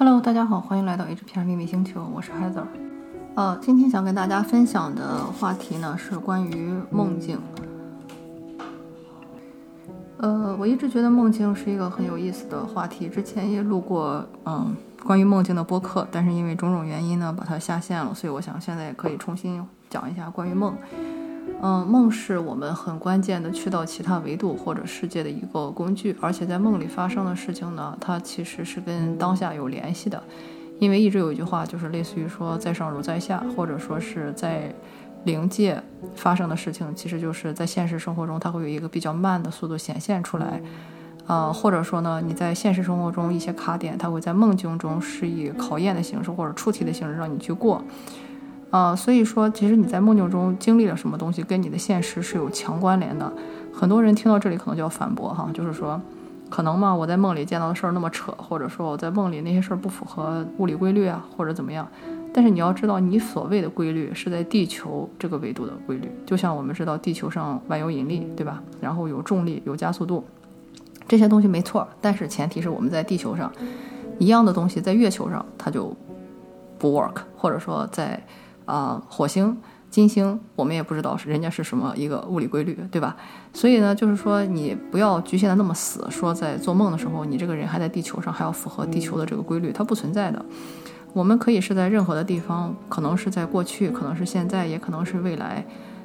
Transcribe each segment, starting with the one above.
Hello，大家好，欢迎来到 HPR 秘密星球，我是 Heather。呃，今天想跟大家分享的话题呢是关于梦境。呃，我一直觉得梦境是一个很有意思的话题，之前也录过嗯关于梦境的播客，但是因为种种原因呢把它下线了，所以我想现在也可以重新讲一下关于梦。嗯，梦是我们很关键的去到其他维度或者世界的一个工具，而且在梦里发生的事情呢，它其实是跟当下有联系的。因为一直有一句话，就是类似于说“在上如在下”，或者说是在灵界发生的事情，其实就是在现实生活中它会有一个比较慢的速度显现出来。啊，或者说呢，你在现实生活中一些卡点，它会在梦境中是以考验的形式或者出题的形式让你去过。啊，所以说，其实你在梦境中经历了什么东西，跟你的现实是有强关联的。很多人听到这里可能就要反驳哈，就是说，可能吗？我在梦里见到的事儿那么扯，或者说我在梦里那些事儿不符合物理规律啊，或者怎么样？但是你要知道，你所谓的规律是在地球这个维度的规律，就像我们知道地球上万有引力，对吧？然后有重力，有加速度，这些东西没错。但是前提是我们在地球上一样的东西，在月球上它就不 work，或者说在。啊，火星、金星，我们也不知道是人家是什么一个物理规律，对吧？所以呢，就是说你不要局限的那么死，说在做梦的时候，你这个人还在地球上，还要符合地球的这个规律，它不存在的。我们可以是在任何的地方，可能是在过去，可能是现在，也可能是未来。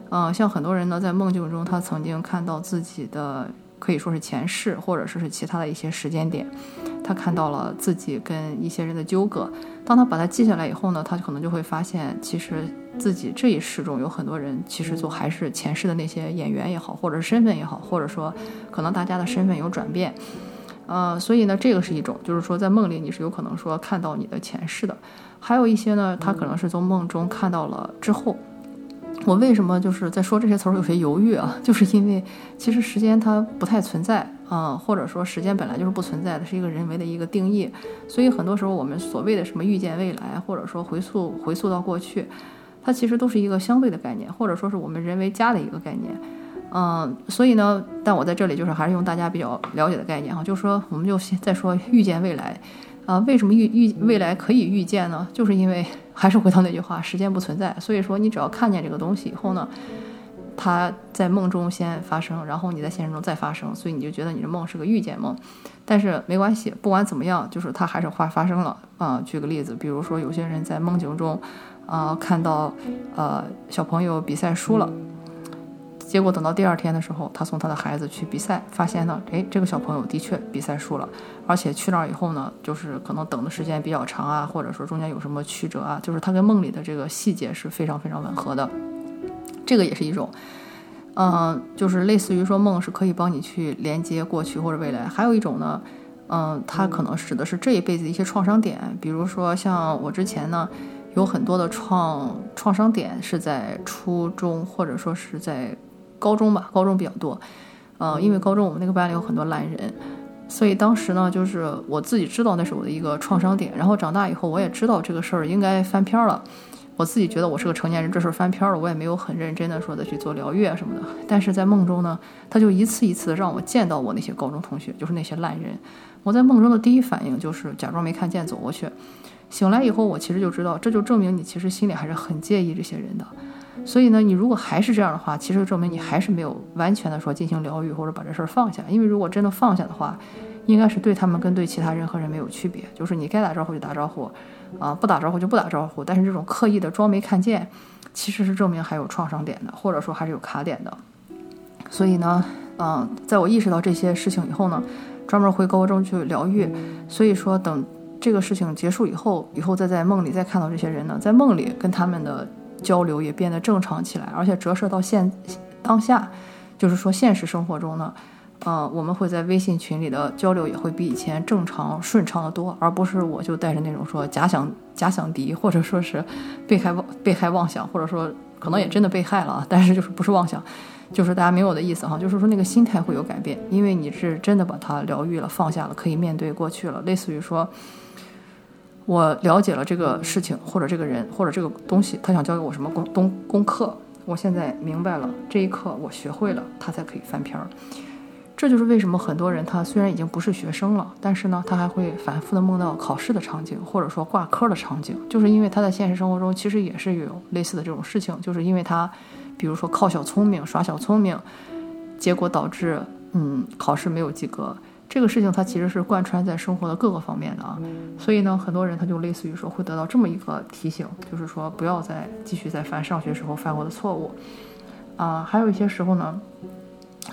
嗯，像很多人呢，在梦境中，他曾经看到自己的。可以说是前世，或者说是其他的一些时间点，他看到了自己跟一些人的纠葛。当他把它记下来以后呢，他可能就会发现，其实自己这一世中有很多人，其实就还是前世的那些演员也好，或者是身份也好，或者说可能大家的身份有转变。呃，所以呢，这个是一种，就是说在梦里你是有可能说看到你的前世的。还有一些呢，他可能是从梦中看到了之后。我为什么就是在说这些词儿有些犹豫啊？就是因为其实时间它不太存在啊，或者说时间本来就是不存在的，是一个人为的一个定义。所以很多时候我们所谓的什么预见未来，或者说回溯回溯到过去，它其实都是一个相对的概念，或者说是我们人为加的一个概念。嗯，所以呢，但我在这里就是还是用大家比较了解的概念哈，就是说我们就先再说预见未来。啊，为什么预预未来可以预见呢？就是因为 还是回到那句话，时间不存在。所以说，你只要看见这个东西以后呢，它在梦中先发生，然后你在现实中再发生，所以你就觉得你的梦是个预见梦。但是没关系，不管怎么样，就是它还是发发生了。啊，举个例子，比如说有些人在梦境中，啊，看到呃小朋友比赛输了。结果等到第二天的时候，他送他的孩子去比赛，发现呢，哎，这个小朋友的确比赛输了，而且去那儿以后呢，就是可能等的时间比较长啊，或者说中间有什么曲折啊，就是他跟梦里的这个细节是非常非常吻合的。这个也是一种，嗯，就是类似于说梦是可以帮你去连接过去或者未来。还有一种呢，嗯，它可能指的是这一辈子一些创伤点，比如说像我之前呢，有很多的创创伤点是在初中或者说是在。高中吧，高中比较多，呃，因为高中我们那个班里有很多烂人，所以当时呢，就是我自己知道那是我的一个创伤点。然后长大以后，我也知道这个事儿应该翻篇了。我自己觉得我是个成年人，这事儿翻篇了，我也没有很认真的说的去做疗愈啊什么的。但是在梦中呢，他就一次一次的让我见到我那些高中同学，就是那些烂人。我在梦中的第一反应就是假装没看见，走过去。醒来以后，我其实就知道，这就证明你其实心里还是很介意这些人的。所以呢，你如果还是这样的话，其实证明你还是没有完全的说进行疗愈或者把这事儿放下。因为如果真的放下的话，应该是对他们跟对其他任何人没有区别，就是你该打招呼就打招呼，啊，不打招呼就不打招呼。但是这种刻意的装没看见，其实是证明还有创伤点的，或者说还是有卡点的。所以呢，嗯，在我意识到这些事情以后呢，专门回高中去疗愈。所以说，等这个事情结束以后，以后再在梦里再看到这些人呢，在梦里跟他们的。交流也变得正常起来，而且折射到现当下，就是说现实生活中呢，呃，我们会在微信群里的交流也会比以前正常顺畅的多，而不是我就带着那种说假想假想敌，或者说是被害妄被害妄想，或者说可能也真的被害了啊，但是就是不是妄想，就是大家明我的意思哈，就是说那个心态会有改变，因为你是真的把它疗愈了，放下了，可以面对过去了，类似于说。我了解了这个事情，或者这个人，或者这个东西，他想教给我什么功功功课？我现在明白了，这一刻我学会了，他才可以翻篇儿。这就是为什么很多人他虽然已经不是学生了，但是呢，他还会反复的梦到考试的场景，或者说挂科的场景，就是因为他在现实生活中其实也是有类似的这种事情，就是因为他，比如说靠小聪明耍小聪明，结果导致嗯考试没有及格，这个事情它其实是贯穿在生活的各个方面的啊，所以呢，很多人他就类似于说会得到这么一个提醒，就是说不要再继续再犯上学时候犯过的错误，啊，还有一些时候呢。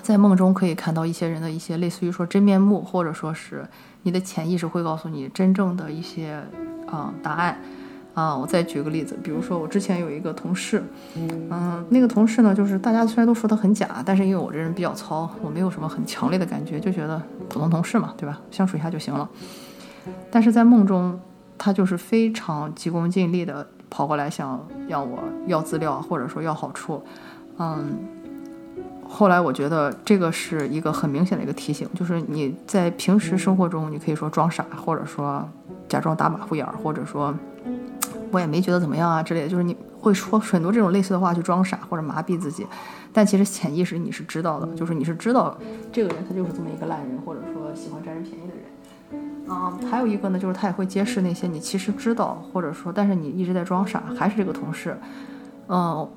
在梦中可以看到一些人的一些类似于说真面目，或者说是你的潜意识会告诉你真正的一些啊答案啊。我再举个例子，比如说我之前有一个同事，嗯，那个同事呢，就是大家虽然都说他很假，但是因为我这人比较糙，我没有什么很强烈的感觉，就觉得普通同事嘛，对吧？相处一下就行了。但是在梦中，他就是非常急功近利的跑过来想要我要资料，或者说要好处，嗯。后来我觉得这个是一个很明显的一个提醒，就是你在平时生活中，你可以说装傻，或者说假装打马虎眼儿，或者说我也没觉得怎么样啊之类的，就是你会说很多这种类似的话去装傻或者麻痹自己，但其实潜意识你是知道的，就是你是知道这个人他就是这么一个烂人，或者说喜欢占人便宜的人。嗯，还有一个呢，就是他也会揭示那些你其实知道，或者说但是你一直在装傻，还是这个同事，嗯。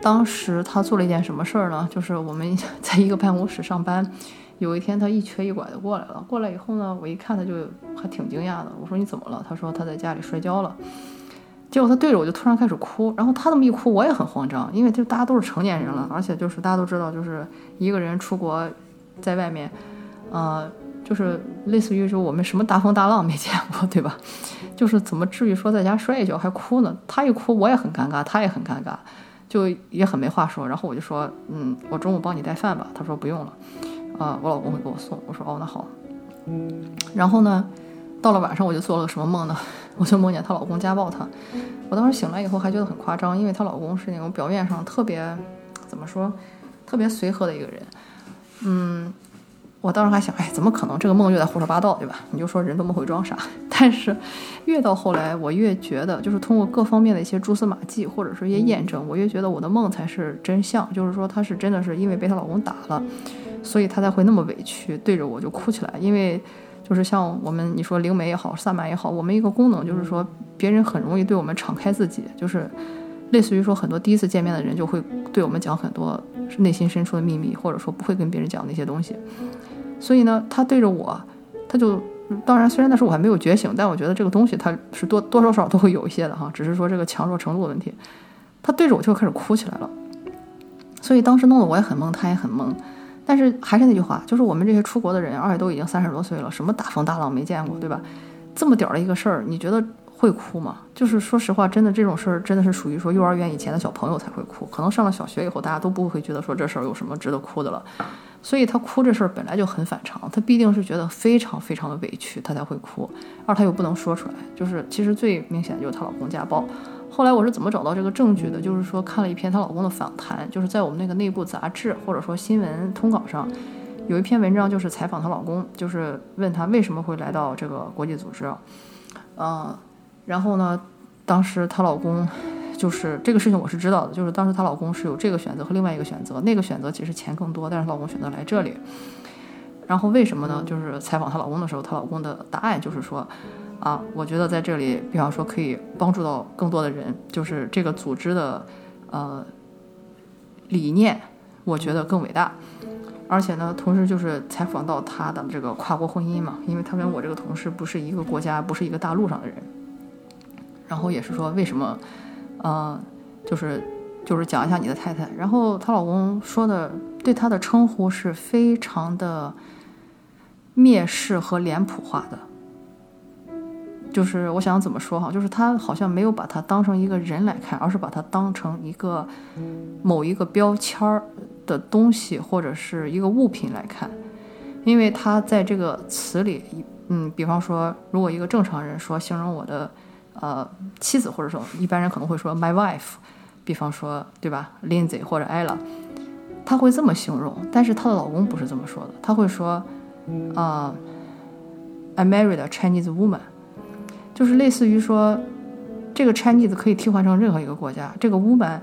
当时他做了一件什么事儿呢？就是我们 在一个办公室上班，有一天他一瘸一拐的过来了。过来以后呢，我一看他就还挺惊讶的。我说你怎么了？他说他在家里摔跤了。结果他对着我就突然开始哭。然后他这么一哭，我也很慌张，因为就大家都是成年人了，而且就是大家都知道，就是一个人出国在外面，呃，就是类似于说我们什么大风大浪没见过，对吧？就是怎么至于说在家摔一跤还哭呢？他一哭我也很尴尬，他也很尴尬。就也很没话说，然后我就说，嗯，我中午帮你带饭吧。他说不用了，啊，我老公会给我送。我说哦，那好。然后呢，到了晚上我就做了个什么梦呢？我就梦见她老公家暴她。我当时醒来以后还觉得很夸张，因为她老公是那种表面上特别怎么说，特别随和的一个人，嗯。我当时还想，哎，怎么可能？这个梦就在胡说八道，对吧？你就说人都么会装傻。但是越到后来，我越觉得，就是通过各方面的一些蛛丝马迹，或者是一些验证，我越觉得我的梦才是真相。就是说，她是真的是因为被她老公打了，所以她才会那么委屈，对着我就哭起来。因为就是像我们你说灵媒也好，萨满也好，我们一个功能就是说，别人很容易对我们敞开自己，就是类似于说很多第一次见面的人就会对我们讲很多内心深处的秘密，或者说不会跟别人讲那些东西。所以呢，他对着我，他就当然，虽然那时候我还没有觉醒，但我觉得这个东西他是多多少少都会有一些的哈，只是说这个强弱程度的问题。他对着我就开始哭起来了，所以当时弄得我也很懵，他也很懵。但是还是那句话，就是我们这些出国的人，而且都已经三十多岁了，什么大风大浪没见过，对吧？这么点儿的一个事儿，你觉得会哭吗？就是说实话，真的这种事儿真的是属于说幼儿园以前的小朋友才会哭，可能上了小学以后，大家都不会觉得说这事儿有什么值得哭的了。所以她哭这事儿本来就很反常，她必定是觉得非常非常的委屈，她才会哭，而她又不能说出来。就是其实最明显就是她老公家暴。后来我是怎么找到这个证据的？就是说看了一篇她老公的访谈，就是在我们那个内部杂志或者说新闻通稿上，有一篇文章就是采访她老公，就是问她为什么会来到这个国际组织，嗯，然后呢，当时她老公。就是这个事情我是知道的，就是当时她老公是有这个选择和另外一个选择，那个选择其实钱更多，但是她老公选择来这里。然后为什么呢？就是采访她老公的时候，她老公的答案就是说，啊，我觉得在这里，比方说可以帮助到更多的人，就是这个组织的呃理念，我觉得更伟大。而且呢，同时就是采访到他的这个跨国婚姻嘛，因为他跟我这个同事不是一个国家，不是一个大陆上的人。然后也是说为什么。嗯，就是就是讲一下你的太太，然后她老公说的对她的称呼是非常的蔑视和脸谱化的，就是我想怎么说哈，就是他好像没有把它当成一个人来看，而是把它当成一个某一个标签儿的东西或者是一个物品来看，因为他在这个词里，嗯，比方说如果一个正常人说形容我的。呃，妻子或者说一般人可能会说 my wife，比方说对吧，Lindsay 或者 Ella，他会这么形容，但是她的老公不是这么说的，他会说，啊，I married a Chinese woman，就是类似于说，这个 Chinese 可以替换成任何一个国家，这个 woman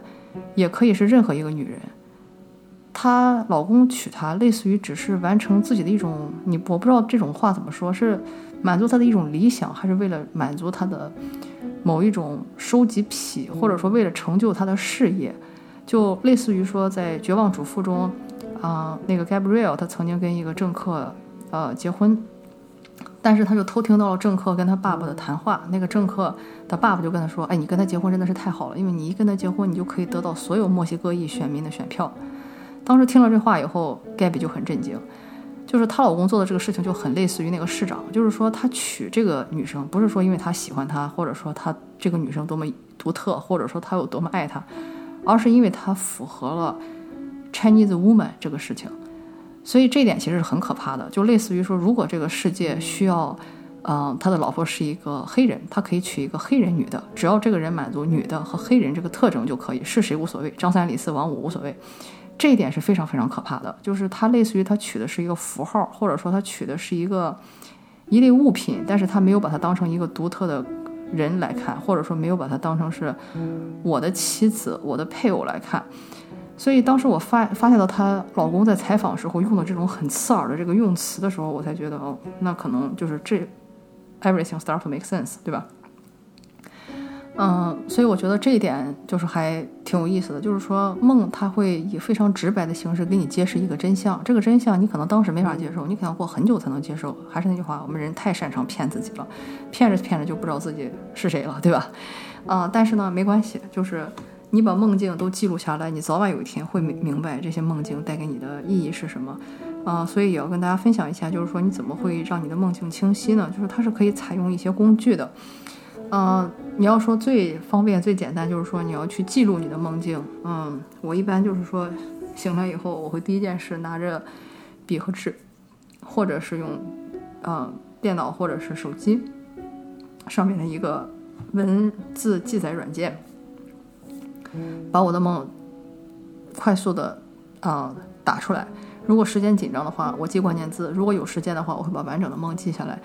也可以是任何一个女人。她老公娶她，类似于只是完成自己的一种，你我不知道这种话怎么说，是满足她的一种理想，还是为了满足她的某一种收集癖，或者说为了成就她的事业，就类似于说在《绝望主妇》中，啊、那个 Gabrielle 她曾经跟一个政客呃结婚。但是他就偷听到了政客跟他爸爸的谈话，那个政客的爸爸就跟他说：“哎，你跟他结婚真的是太好了，因为你一跟他结婚，你就可以得到所有墨西哥裔选民的选票。”当时听了这话以后，Gaby 就很震惊，就是她老公做的这个事情就很类似于那个市长，就是说他娶这个女生不是说因为他喜欢她，或者说他这个女生多么独特，或者说他有多么爱她，而是因为他符合了 Chinese woman 这个事情。所以这一点其实是很可怕的，就类似于说，如果这个世界需要，嗯、他的老婆是一个黑人，他可以娶一个黑人女的，只要这个人满足女的和黑人这个特征就可以，是谁无所谓，张三李四王五无所谓。这一点是非常非常可怕的，就是他类似于他取的是一个符号，或者说他取的是一个一类物品，但是他没有把它当成一个独特的人来看，或者说没有把它当成是我的妻子、我的配偶来看。所以当时我发发现到她老公在采访时候用的这种很刺耳的这个用词的时候，我才觉得哦，那可能就是这 everything start to make sense，对吧？嗯，所以我觉得这一点就是还挺有意思的，就是说梦它会以非常直白的形式给你揭示一个真相，这个真相你可能当时没法接受，你可能过很久才能接受。还是那句话，我们人太擅长骗自己了，骗着骗着就不知道自己是谁了，对吧？啊、但是呢，没关系，就是你把梦境都记录下来，你早晚有一天会明明白这些梦境带给你的意义是什么。啊、所以也要跟大家分享一下，就是说你怎么会让你的梦境清晰呢？就是它是可以采用一些工具的。嗯，你要说最方便、最简单，就是说你要去记录你的梦境。嗯，我一般就是说醒来以后，我会第一件事拿着笔和纸，或者是用嗯电脑或者是手机上面的一个文字记载软件，把我的梦快速的啊、打出来。如果时间紧张的话，我记关键字；如果有时间的话，我会把完整的梦记下来。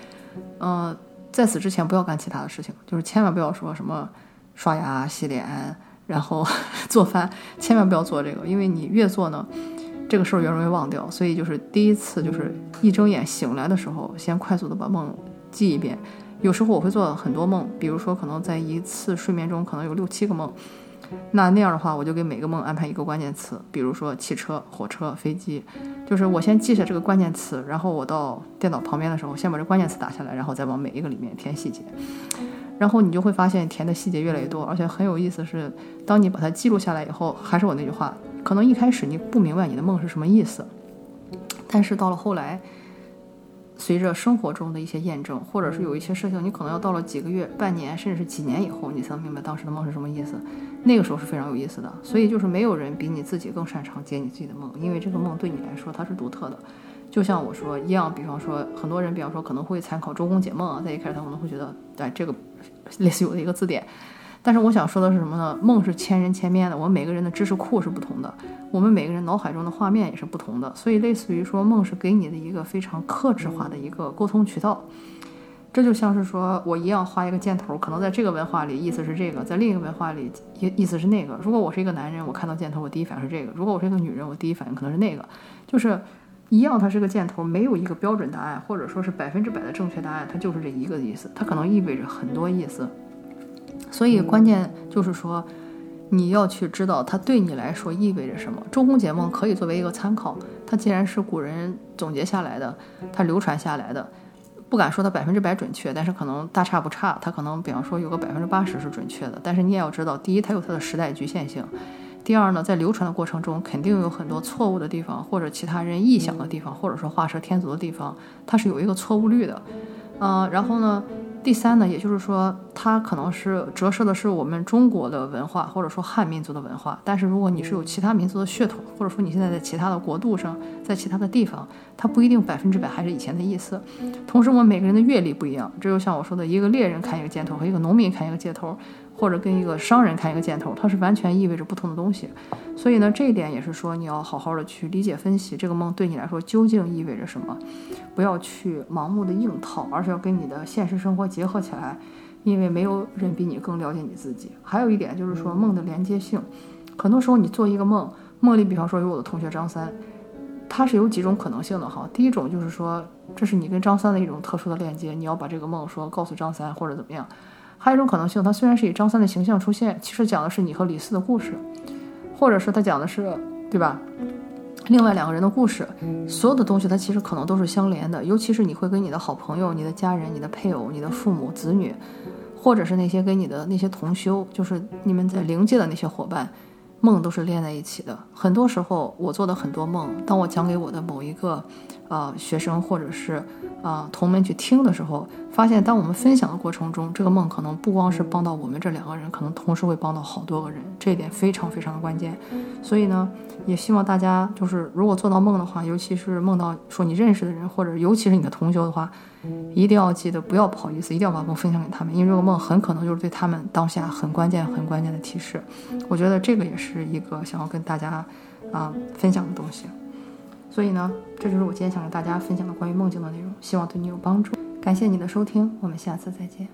嗯、在此之前不要干其他的事情，就是千万不要说什么刷牙、洗脸，然后 做饭，千万不要做这个，因为你越做呢，这个事儿越容易忘掉。所以就是第一次，就是一睁眼醒来的时候，先快速的把梦记一遍。有时候我会做很多梦，比如说可能在一次睡眠中可能有六七个梦，那那样的话，我就给每个梦安排一个关键词，比如说汽车、火车、飞机，就是我先记下这个关键词，然后我到电脑旁边的时候，先把这关键词打下来，然后再往每一个里面填细节。然后你就会发现填的细节越来越多，而且很有意思是，当你把它记录下来以后，还是我那句话，可能一开始你不明白你的梦是什么意思，但是到了后来，随着生活中的一些验证，或者是有一些事情，你可能要到了几个月、半年，甚至是几年以后，你才能明白当时的梦是什么意思。那个时候是非常有意思的。所以就是没有人比你自己更擅长解你自己的梦，因为这个梦对你来说它是独特的。就像我说一样，比方说很多人，比方说可能会参考周公解梦啊，在一开始他可能会觉得，哎，这个类似于我的一个字典。但是我想说的是什么呢？梦是千人千面的，我们每个人的知识库是不同的，我们每个人脑海中的画面也是不同的，所以类似于说梦是给你的一个非常克制化的一个沟通渠道。这就像是说我一样画一个箭头，可能在这个文化里意思是这个，在另一个文化里意意思是那个。如果我是一个男人，我看到箭头，我第一反应是这个；如果我是一个女人，我第一反应可能是那个。就是一样，它是个箭头，没有一个标准答案，或者说是百分之百的正确答案，它就是这一个意思，它可能意味着很多意思。所以关键就是说，你要去知道它对你来说意味着什么。周公解梦可以作为一个参考，它既然是古人总结下来的，它流传下来的，不敢说它百分之百准确，但是可能大差不差。它可能比方说有个百分之八十是准确的，但是你也要知道，第一，它有它的时代局限性；第二呢，在流传的过程中，肯定有很多错误的地方，或者其他人臆想的地方，或者说画蛇添足的地方，它是有一个错误率的。嗯、然后呢，第三呢，也就是说，它可能是折射的是我们中国的文化，或者说汉民族的文化。但是如果你是有其他民族的血统，或者说你现在在其他的国度上，在其他的地方，它不一定百分之百还是以前的意思。同时，我们每个人的阅历不一样，这就像我说的，一个猎人看一个箭头和一个农民看一个箭头，或者跟一个商人看一个箭头，它是完全意味着不同的东西。所以呢，这一点也是说你要好好的去理解分析这个梦对你来说究竟意味着什么，不要去盲目的硬套，而是要跟你的现实生活结合起来，因为没有人比你更了解你自己。还有一点就是说梦的连接性，很多时候你做一个梦，梦里，比方说有我的同学张三，他是有几种可能性的哈。第一种就是说，这是你跟张三的一种特殊的链接，你要把这个梦说告诉张三或者怎么样。还有一种可能性，它虽然是以张三的形象出现，其实讲的是你和李四的故事，或者是他讲的是，对吧？另外两个人的故事，所有的东西它其实可能都是相连的，尤其是你会跟你的好朋友、你的家人、你的配偶、你的父母、子女，或者是那些跟你的那些同修，就是你们在灵界的那些伙伴。梦都是连在一起的。很多时候，我做的很多梦，当我讲给我的某一个，呃，学生或者是啊同门去听的时候，发现当我们分享的过程中，这个梦可能不光是帮到我们这两个人，可能同时会帮到好多个人。这一点非常非常的关键。所以呢，也希望大家就是如果做到梦的话，尤其是梦到说你认识的人，或者尤其是你的同学的话。一定要记得，不要不好意思，一定要把梦分享给他们，因为这个梦很可能就是对他们当下很关键、很关键的提示。我觉得这个也是一个想要跟大家啊分享的东西。所以呢，这就是我今天想跟大家分享的关于梦境的内容，希望对你有帮助。感谢你的收听，我们下次再见。